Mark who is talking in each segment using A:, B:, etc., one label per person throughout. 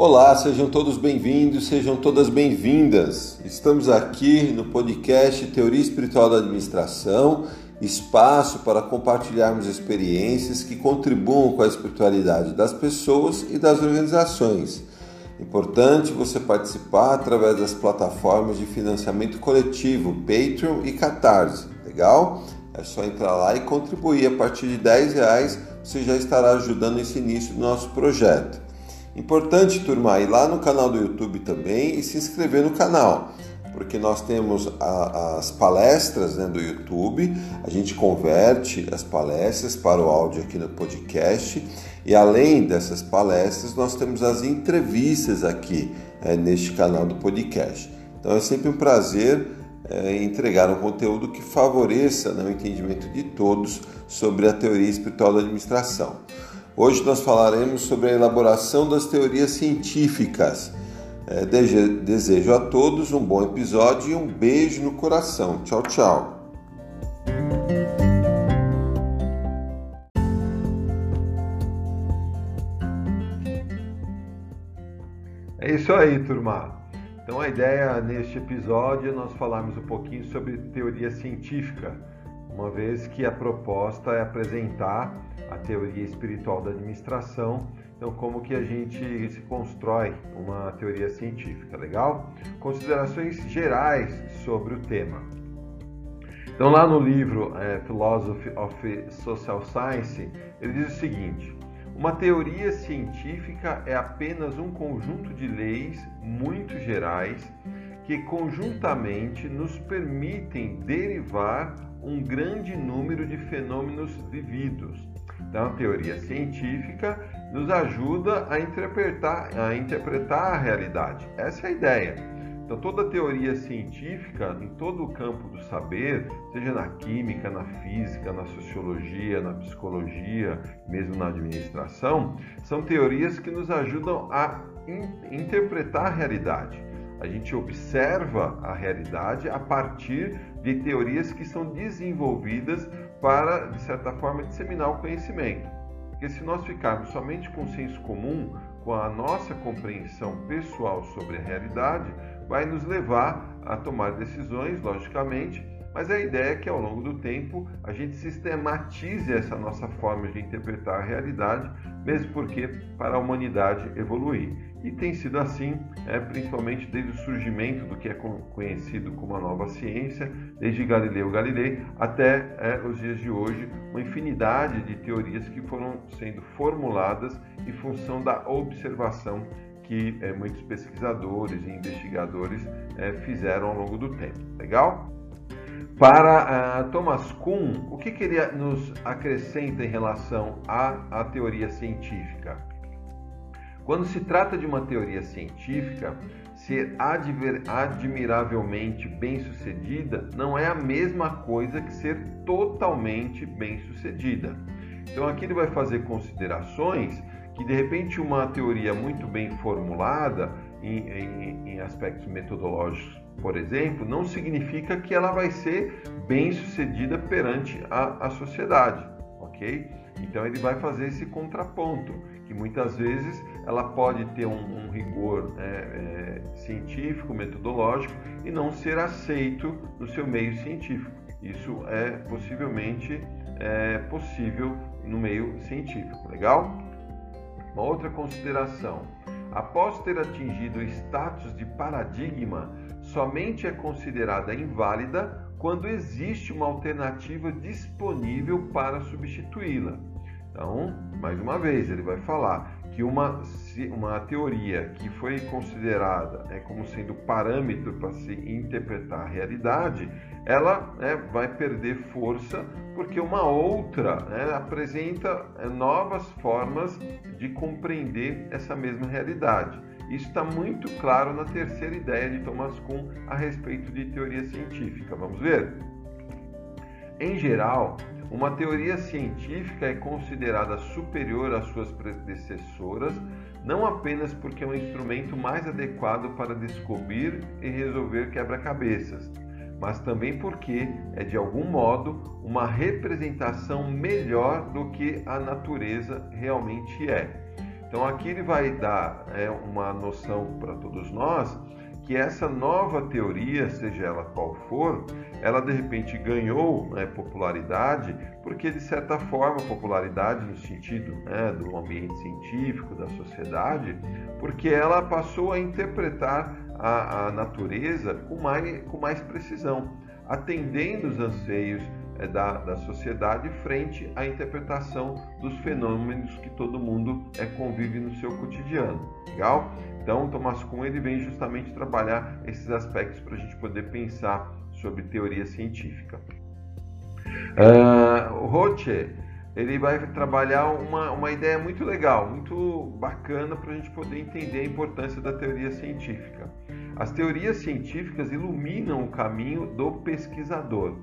A: Olá, sejam todos bem-vindos, sejam todas bem-vindas. Estamos aqui no podcast Teoria Espiritual da Administração, espaço para compartilharmos experiências que contribuam com a espiritualidade das pessoas e das organizações. Importante você participar através das plataformas de financiamento coletivo Patreon e Catarse, legal? É só entrar lá e contribuir. A partir de 10 reais você já estará ajudando esse início do nosso projeto. Importante, turma, ir lá no canal do YouTube também e se inscrever no canal, porque nós temos a, as palestras né, do YouTube, a gente converte as palestras para o áudio aqui no podcast e além dessas palestras, nós temos as entrevistas aqui é, neste canal do podcast. Então é sempre um prazer é, entregar um conteúdo que favoreça né, o entendimento de todos sobre a teoria espiritual da administração. Hoje nós falaremos sobre a elaboração das teorias científicas. É, desejo a todos um bom episódio e um beijo no coração. Tchau, tchau. É isso aí, turma. Então a ideia neste episódio é nós falarmos um pouquinho sobre teoria científica uma vez que a proposta é apresentar a teoria espiritual da administração. Então, como que a gente se constrói uma teoria científica, legal? Considerações gerais sobre o tema. Então, lá no livro é, Philosophy of Social Science, ele diz o seguinte: uma teoria científica é apenas um conjunto de leis muito gerais que conjuntamente nos permitem derivar um grande número de fenômenos vividos. Então, a teoria científica nos ajuda a interpretar, a interpretar a realidade. Essa é a ideia. Então, toda teoria científica, em todo o campo do saber, seja na química, na física, na sociologia, na psicologia, mesmo na administração, são teorias que nos ajudam a in interpretar a realidade. A gente observa a realidade a partir de teorias que são desenvolvidas para, de certa forma, disseminar o conhecimento. Porque se nós ficarmos somente com o senso comum, com a nossa compreensão pessoal sobre a realidade, vai nos levar a tomar decisões, logicamente, mas a ideia é que ao longo do tempo a gente sistematize essa nossa forma de interpretar a realidade, mesmo porque para a humanidade evoluir. E tem sido assim, é, principalmente desde o surgimento do que é conhecido como a nova ciência, desde Galileu Galilei até é, os dias de hoje, uma infinidade de teorias que foram sendo formuladas em função da observação que é, muitos pesquisadores e investigadores é, fizeram ao longo do tempo. Legal? Para uh, Thomas Kuhn, o que, que ele nos acrescenta em relação à, à teoria científica? Quando se trata de uma teoria científica, ser admiravelmente bem-sucedida não é a mesma coisa que ser totalmente bem-sucedida. Então aqui ele vai fazer considerações que de repente uma teoria muito bem formulada em, em, em aspectos metodológicos por exemplo, não significa que ela vai ser bem sucedida perante a, a sociedade, ok? Então ele vai fazer esse contraponto, que muitas vezes ela pode ter um, um rigor é, é, científico, metodológico e não ser aceito no seu meio científico. Isso é possivelmente é, possível no meio científico, legal? Uma outra consideração. Após ter atingido o status de paradigma, somente é considerada inválida quando existe uma alternativa disponível para substituí-la. Então, mais uma vez, ele vai falar que uma, uma teoria que foi considerada é, como sendo parâmetro para se interpretar a realidade, ela né, vai perder força porque uma outra né, apresenta é, novas formas de compreender essa mesma realidade. Isso está muito claro na terceira ideia de Thomas Kuhn a respeito de teoria científica. Vamos ver? Em geral, uma teoria científica é considerada superior às suas predecessoras, não apenas porque é um instrumento mais adequado para descobrir e resolver quebra-cabeças, mas também porque é de algum modo uma representação melhor do que a natureza realmente é. Então aqui ele vai dar é, uma noção para todos nós que essa nova teoria, seja ela qual for, ela de repente ganhou né, popularidade, porque de certa forma, popularidade no sentido né, do ambiente científico, da sociedade, porque ela passou a interpretar a, a natureza com mais, com mais precisão, atendendo os anseios é, da, da sociedade frente à interpretação dos fenômenos que todo mundo é, convive no seu cotidiano. Legal? Então, Thomas Kuhn ele vem justamente trabalhar esses aspectos para a gente poder pensar sobre teoria científica. Uh, Roche ele vai trabalhar uma, uma ideia muito legal, muito bacana para a gente poder entender a importância da teoria científica. As teorias científicas iluminam o caminho do pesquisador.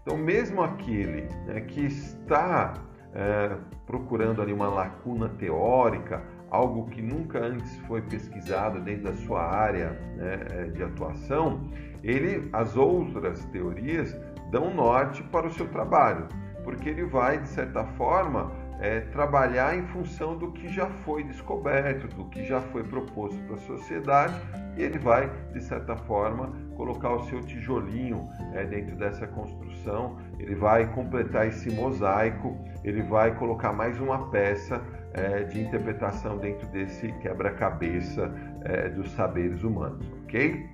A: Então, mesmo aquele né, que está é, procurando ali uma lacuna teórica, algo que nunca antes foi pesquisado dentro da sua área né, é, de atuação, ele, as outras teorias dão norte para o seu trabalho, porque ele vai, de certa forma, é, trabalhar em função do que já foi descoberto, do que já foi proposto para a sociedade, e ele vai, de certa forma, colocar o seu tijolinho é, dentro dessa construção, ele vai completar esse mosaico, ele vai colocar mais uma peça é, de interpretação dentro desse quebra-cabeça é, dos saberes humanos, ok?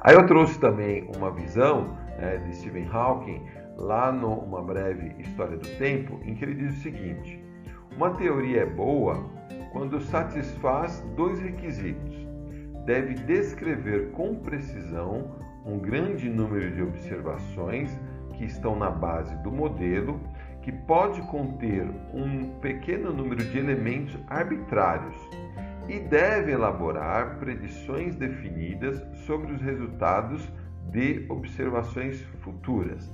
A: Aí eu trouxe também uma visão é, de Stephen Hawking lá no Uma Breve História do Tempo, em que ele diz o seguinte: uma teoria é boa quando satisfaz dois requisitos. Deve descrever com precisão um grande número de observações que estão na base do modelo que pode conter um pequeno número de elementos arbitrários e deve elaborar predições definidas sobre os resultados de observações futuras.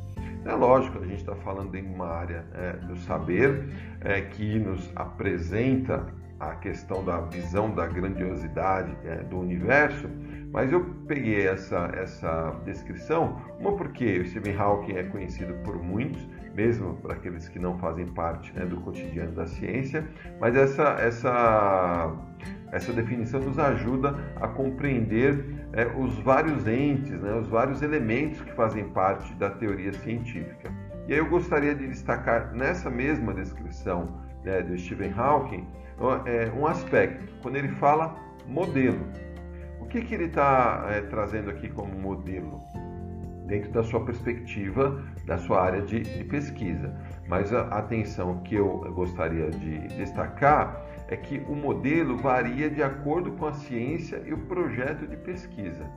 A: É lógico, a gente está falando em uma área é, do saber é, que nos apresenta a questão da visão da grandiosidade é, do universo, mas eu peguei essa, essa descrição, uma porque o Stephen Hawking é conhecido por muitos, mesmo para aqueles que não fazem parte né, do cotidiano da ciência, mas essa, essa, essa definição nos ajuda a compreender é, os vários entes, né, os vários elementos que fazem parte da teoria científica. E aí eu gostaria de destacar nessa mesma descrição né, do Stephen Hawking é, um aspecto, quando ele fala modelo. O que, que ele está é, trazendo aqui como modelo? dentro da sua perspectiva, da sua área de, de pesquisa. Mas a atenção que eu gostaria de destacar é que o modelo varia de acordo com a ciência e o projeto de pesquisa.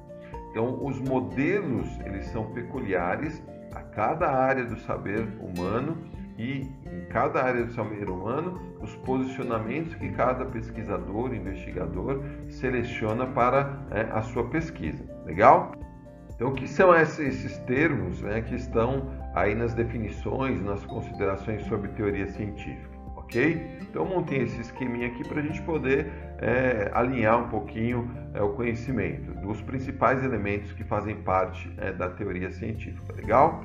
A: Então, os modelos eles são peculiares a cada área do saber humano e em cada área do saber humano os posicionamentos que cada pesquisador, investigador seleciona para é, a sua pesquisa. Legal? Então, o que são esses termos né, que estão aí nas definições, nas considerações sobre teoria científica? Ok? Então, montei esse esqueminha aqui para a gente poder é, alinhar um pouquinho é, o conhecimento dos principais elementos que fazem parte é, da teoria científica. Legal?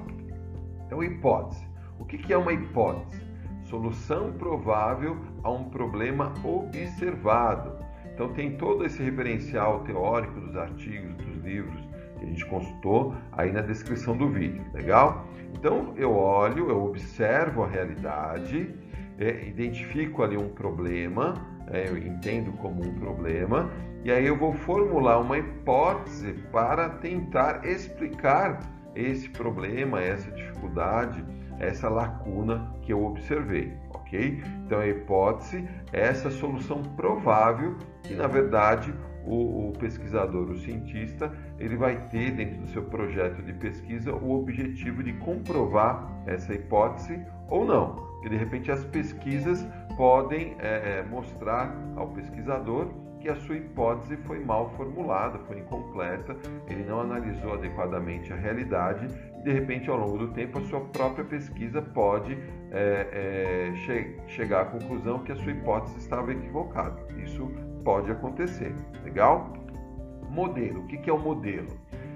A: Então, hipótese. O que, que é uma hipótese? Solução provável a um problema observado. Então, tem todo esse referencial teórico dos artigos, dos livros, que a gente consultou aí na descrição do vídeo, legal? Então eu olho, eu observo a realidade, é, identifico ali um problema, é, eu entendo como um problema, e aí eu vou formular uma hipótese para tentar explicar esse problema, essa dificuldade, essa lacuna que eu observei, ok? Então a hipótese é essa solução provável que na verdade o, o, pesquisador, o cientista, ele vai ter dentro do seu projeto de pesquisa o objetivo de comprovar essa hipótese ou não. Porque de repente as pesquisas podem é, é, mostrar ao pesquisador que a sua hipótese foi mal formulada, foi incompleta, ele não analisou adequadamente a realidade e de repente ao longo do tempo a sua própria pesquisa pode é, é che chegar à conclusão que a sua hipótese estava equivocada. Isso pode acontecer. Legal? Modelo. O que é o modelo?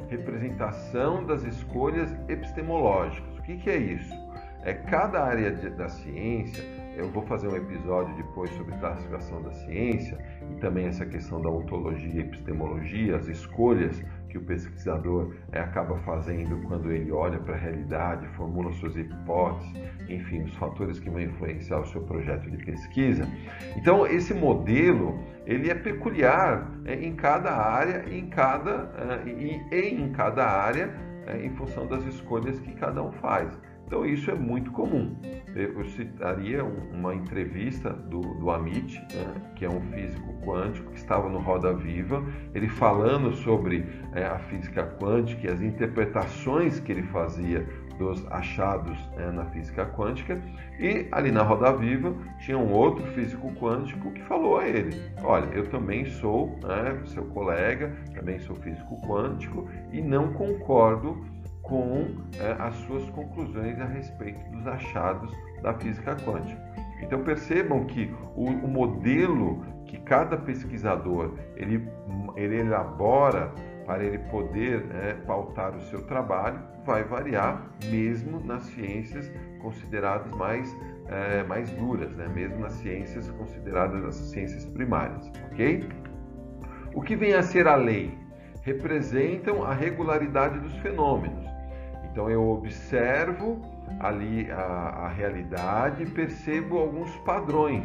A: Representação das escolhas epistemológicas. O que é isso? É cada área da ciência eu vou fazer um episódio depois sobre classificação da ciência e também essa questão da ontologia epistemologia, as escolhas que o pesquisador é, acaba fazendo quando ele olha para a realidade, formula suas hipóteses, enfim, os fatores que vão influenciar o seu projeto de pesquisa. Então, esse modelo ele é peculiar é, em cada área, em cada uh, e, e em cada área, é, em função das escolhas que cada um faz. Então isso é muito comum. Eu citaria uma entrevista do, do Amit, né, que é um físico quântico que estava no Roda Viva, ele falando sobre é, a física quântica e as interpretações que ele fazia dos achados é, na física quântica. E ali na Roda Viva tinha um outro físico quântico que falou a ele: Olha, eu também sou né, seu colega, também sou físico quântico e não concordo com é, as suas conclusões a respeito dos achados da física quântica. Então percebam que o, o modelo que cada pesquisador ele, ele elabora para ele poder é, pautar o seu trabalho vai variar mesmo nas ciências consideradas mais, é, mais duras, né? mesmo nas ciências consideradas as ciências primárias, ok? O que vem a ser a lei? Representam a regularidade dos fenômenos. Então eu observo ali a, a realidade e percebo alguns padrões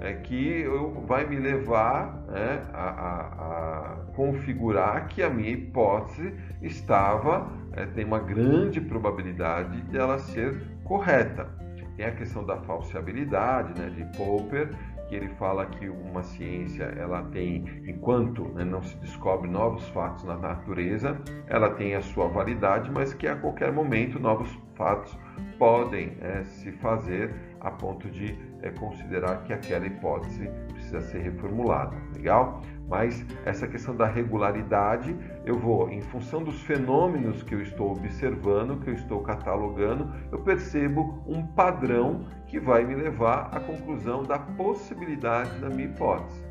A: é, que eu, vai me levar né, a, a, a, configurar que a minha hipótese estava, é, tem uma grande probabilidade de ela ser correta. Tem a questão da falseabilidade, né, de Popper, que ele fala que uma ciência ela tem, enquanto né, não se descobre novos fatos na natureza, ela tem a sua validade, mas que a qualquer momento novos fatos podem é, se fazer a ponto de é, considerar que aquela hipótese precisa ser reformulada. Legal? Mas essa questão da regularidade, eu vou, em função dos fenômenos que eu estou observando, que eu estou catalogando, eu percebo um padrão que vai me levar à conclusão da possibilidade da minha hipótese.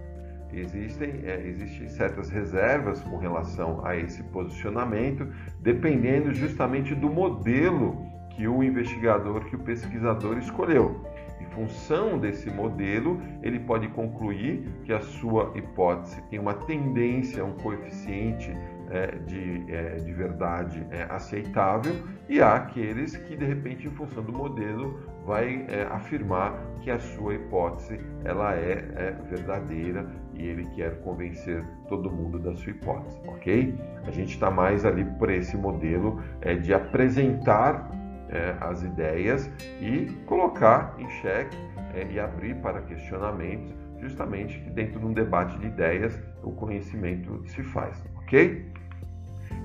A: Existem, é, existem certas reservas com relação a esse posicionamento, dependendo justamente do modelo que o investigador, que o pesquisador escolheu função desse modelo, ele pode concluir que a sua hipótese tem uma tendência, um coeficiente é, de, é, de verdade é, aceitável, e há aqueles que, de repente, em função do modelo, vai é, afirmar que a sua hipótese ela é, é, verdadeira e ele quer convencer todo mundo da sua hipótese, ok? A gente está mais ali por esse modelo é, de apresentar é, as ideias e colocar em xeque é, e abrir para questionamentos, justamente que dentro de um debate de ideias o conhecimento se faz, ok?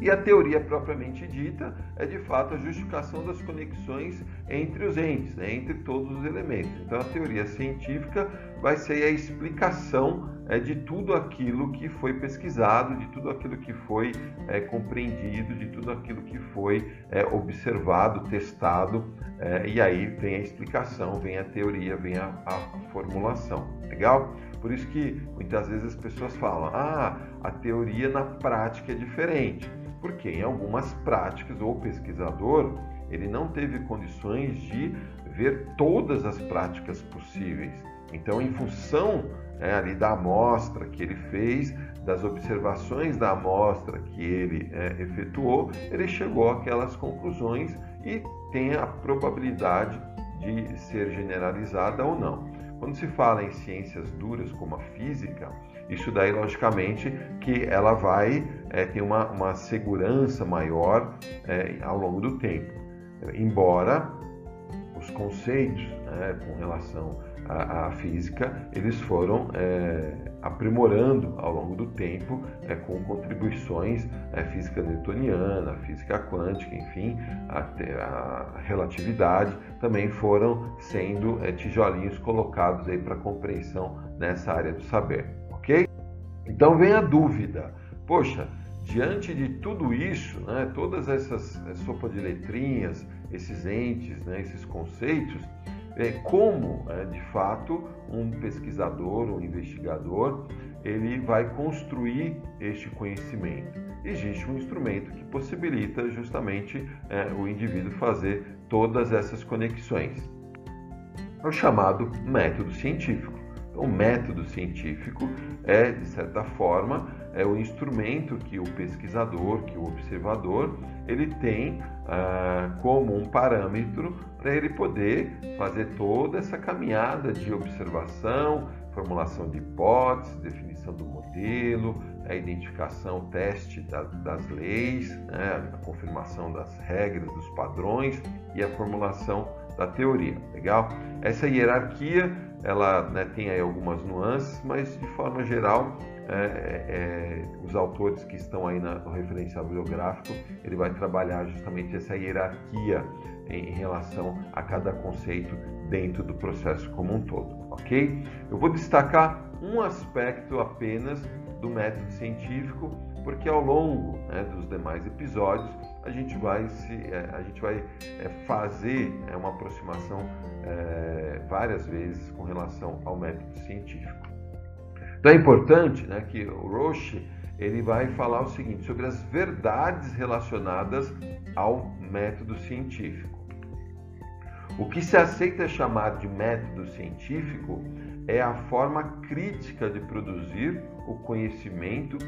A: E a teoria propriamente dita é de fato a justificação das conexões entre os entes, né, entre todos os elementos. Então a teoria científica vai ser a explicação é, de tudo aquilo que foi pesquisado, de tudo aquilo que foi é, compreendido, de tudo aquilo que foi é, observado, testado, é, e aí vem a explicação, vem a teoria, vem a, a formulação. Legal? Por isso que muitas vezes as pessoas falam: ah, a teoria na prática é diferente porque em algumas práticas o pesquisador ele não teve condições de ver todas as práticas possíveis. Então, em função é, ali da amostra que ele fez, das observações da amostra que ele é, efetuou, ele chegou àquelas conclusões e tem a probabilidade de ser generalizada ou não. Quando se fala em ciências duras como a física, isso daí, logicamente, que ela vai é, ter uma, uma segurança maior é, ao longo do tempo. Embora os conceitos né, com relação à, física, eles foram é, aprimorando ao longo do tempo é, com contribuições é, física newtoniana, física quântica, enfim, a, a relatividade também foram sendo é, tijolinhos colocados aí para compreensão nessa área do saber ok? Então vem a dúvida, poxa, diante de tudo isso, né, todas essas sopa de letrinhas, esses entes, né, esses conceitos, é, como, é, de fato, um pesquisador, um investigador, ele vai construir este conhecimento. Existe um instrumento que possibilita justamente é, o indivíduo fazer todas essas conexões. é o chamado método científico. O método científico é, de certa forma, é o instrumento que o pesquisador, que o observador, ele tem ah, como um parâmetro para ele poder fazer toda essa caminhada de observação, formulação de hipóteses, definição do modelo, a identificação, teste das, das leis, né, a confirmação das regras, dos padrões e a formulação da teoria. Legal? Essa hierarquia ela né, tem aí algumas nuances, mas de forma geral é, é, os autores que estão aí no referencial bibliográfico ele vai trabalhar justamente essa hierarquia em, em relação a cada conceito dentro do processo como um todo, ok? Eu vou destacar um aspecto apenas do método científico, porque ao longo né, dos demais episódios a gente vai, se, é, a gente vai é, fazer é, uma aproximação várias vezes com relação ao método científico. Então é importante né, que o Roche ele vai falar o seguinte sobre as verdades relacionadas ao método científico. O que se aceita chamar de método científico é a forma crítica de produzir o conhecimento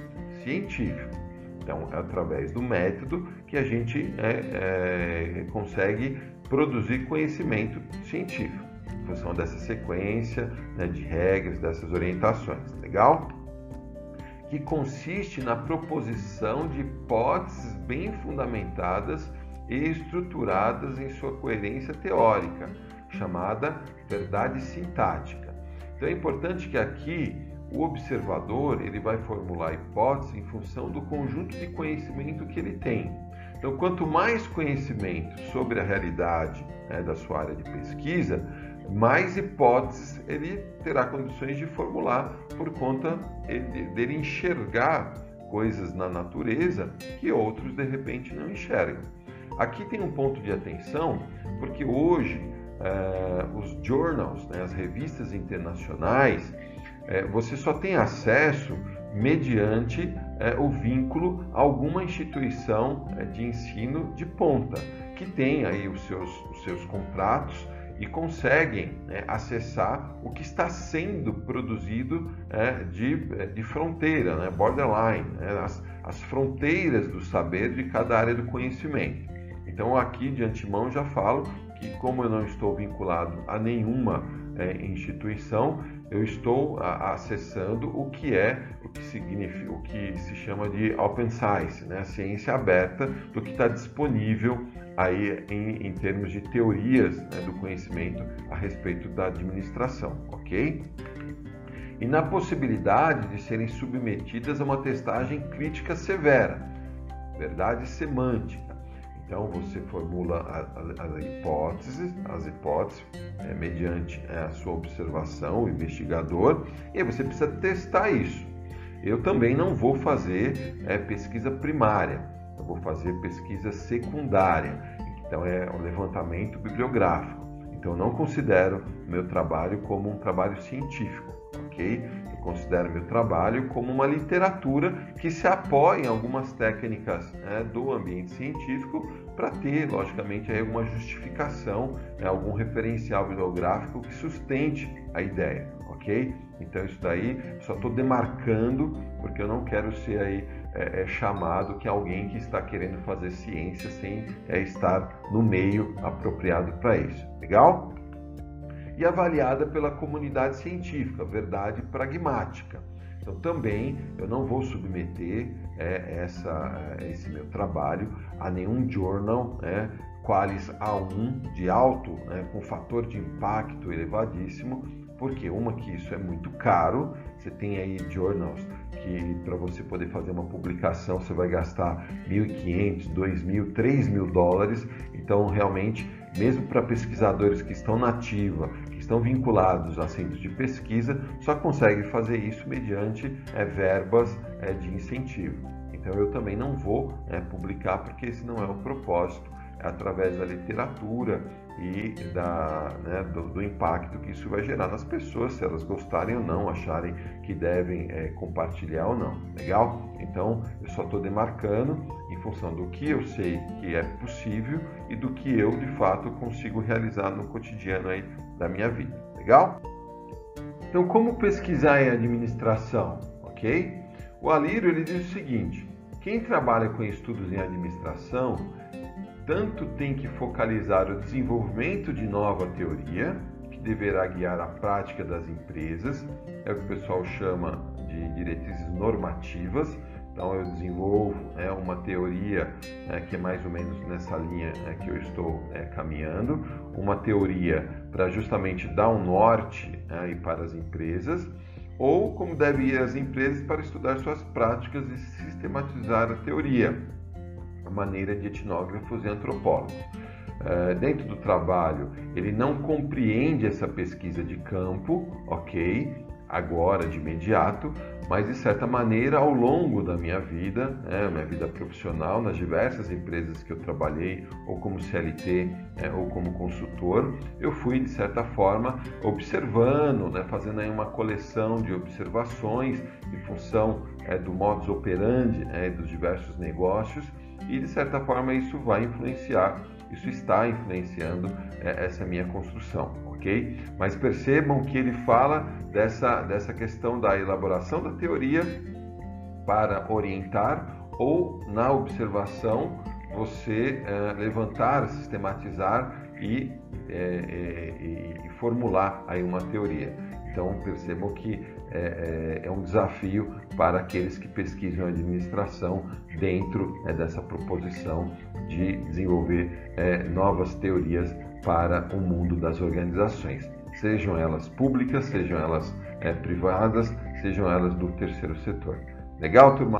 A: científico. Então, é através do método que a gente é, é, consegue produzir conhecimento científico, em função dessa sequência né, de regras, dessas orientações. Legal? Que consiste na proposição de hipóteses bem fundamentadas e estruturadas em sua coerência teórica, chamada verdade sintática. Então é importante que aqui o observador ele vai formular a hipótese em função do conjunto de conhecimento que ele tem. Então, quanto mais conhecimento sobre a realidade né, da sua área de pesquisa, mais hipóteses ele terá condições de formular por conta dele enxergar coisas na natureza que outros de repente não enxergam. Aqui tem um ponto de atenção, porque hoje eh, os journals, né, as revistas internacionais, é, você só tem acesso mediante é, o vínculo a alguma instituição é, de ensino de ponta, que tem aí os seus, os seus contratos e conseguem né, acessar o que está sendo produzido é, de, é, de fronteira, né, borderline, né, as, as fronteiras do saber de cada área do conhecimento. Então, aqui de antemão já falo que, como eu não estou vinculado a nenhuma é, instituição, eu estou acessando o que é, o que significa, o que se chama de open science, né? ciência aberta do que está disponível aí em, em, termos de teorias né, do conhecimento a respeito da administração, ok? E na possibilidade de serem submetidas a uma testagem crítica severa, verdade semântica então você formula as hipóteses, as hipóteses é, mediante é, a sua observação, o investigador, e aí você precisa testar isso. Eu também não vou fazer é, pesquisa primária, eu vou fazer pesquisa secundária, então é o levantamento bibliográfico. Então não considero meu trabalho como um trabalho científico, ok? Considero meu trabalho como uma literatura que se apoia em algumas técnicas né, do ambiente científico para ter, logicamente, aí alguma justificação, né, algum referencial bibliográfico que sustente a ideia, ok? Então isso daí só estou demarcando porque eu não quero ser aí é, é, chamado que alguém que está querendo fazer ciência sem é, estar no meio apropriado para isso. Legal? E avaliada pela comunidade científica, verdade pragmática. Então, também eu não vou submeter é, essa, é, esse meu trabalho a nenhum journal, né, qualis A1 de alto, né, com fator de impacto elevadíssimo, porque uma que isso é muito caro, você tem aí journals que para você poder fazer uma publicação você vai gastar 1.500, 2.000, 3.000 dólares, então realmente mesmo para pesquisadores que estão na ativa, estão vinculados a centros de pesquisa, só consegue fazer isso mediante é, verbas é, de incentivo. Então eu também não vou é, publicar porque esse não é o propósito através da literatura e da, né, do, do, impacto que isso vai gerar nas pessoas, se elas gostarem ou não, acharem que devem é, compartilhar ou não. Legal? Então eu só estou demarcando em função do que eu sei que é possível e do que eu de fato consigo realizar no cotidiano aí da minha vida. Legal? Então, como pesquisar em administração? Ok? O Alírio ele diz o seguinte: quem trabalha com estudos em administração tanto tem que focalizar o desenvolvimento de nova teoria, que deverá guiar a prática das empresas, é o que o pessoal chama de diretrizes normativas. Então, eu desenvolvo né, uma teoria né, que é mais ou menos nessa linha né, que eu estou é, caminhando, uma teoria para justamente dar um norte né, para as empresas, ou como devem ir as empresas para estudar suas práticas e sistematizar a teoria a maneira de etnógrafos e antropólogos. Uh, dentro do trabalho, ele não compreende essa pesquisa de campo, ok? Agora, de imediato, mas de certa maneira, ao longo da minha vida, né, minha vida profissional, nas diversas empresas que eu trabalhei, ou como CLT, né, ou como consultor, eu fui, de certa forma, observando, né, fazendo aí uma coleção de observações em função é, do modus operandi né, dos diversos negócios e de certa forma isso vai influenciar, isso está influenciando é, essa minha construção, ok? Mas percebam que ele fala dessa, dessa questão da elaboração da teoria para orientar ou na observação você é, levantar, sistematizar e, é, e, e formular aí uma teoria. Então percebam que é, é, é, um desafio para aqueles que pesquisam administração dentro é, dessa proposição de desenvolver é, novas teorias para o mundo das organizações, sejam elas públicas, sejam elas é, privadas, sejam elas do terceiro setor. Legal, turma?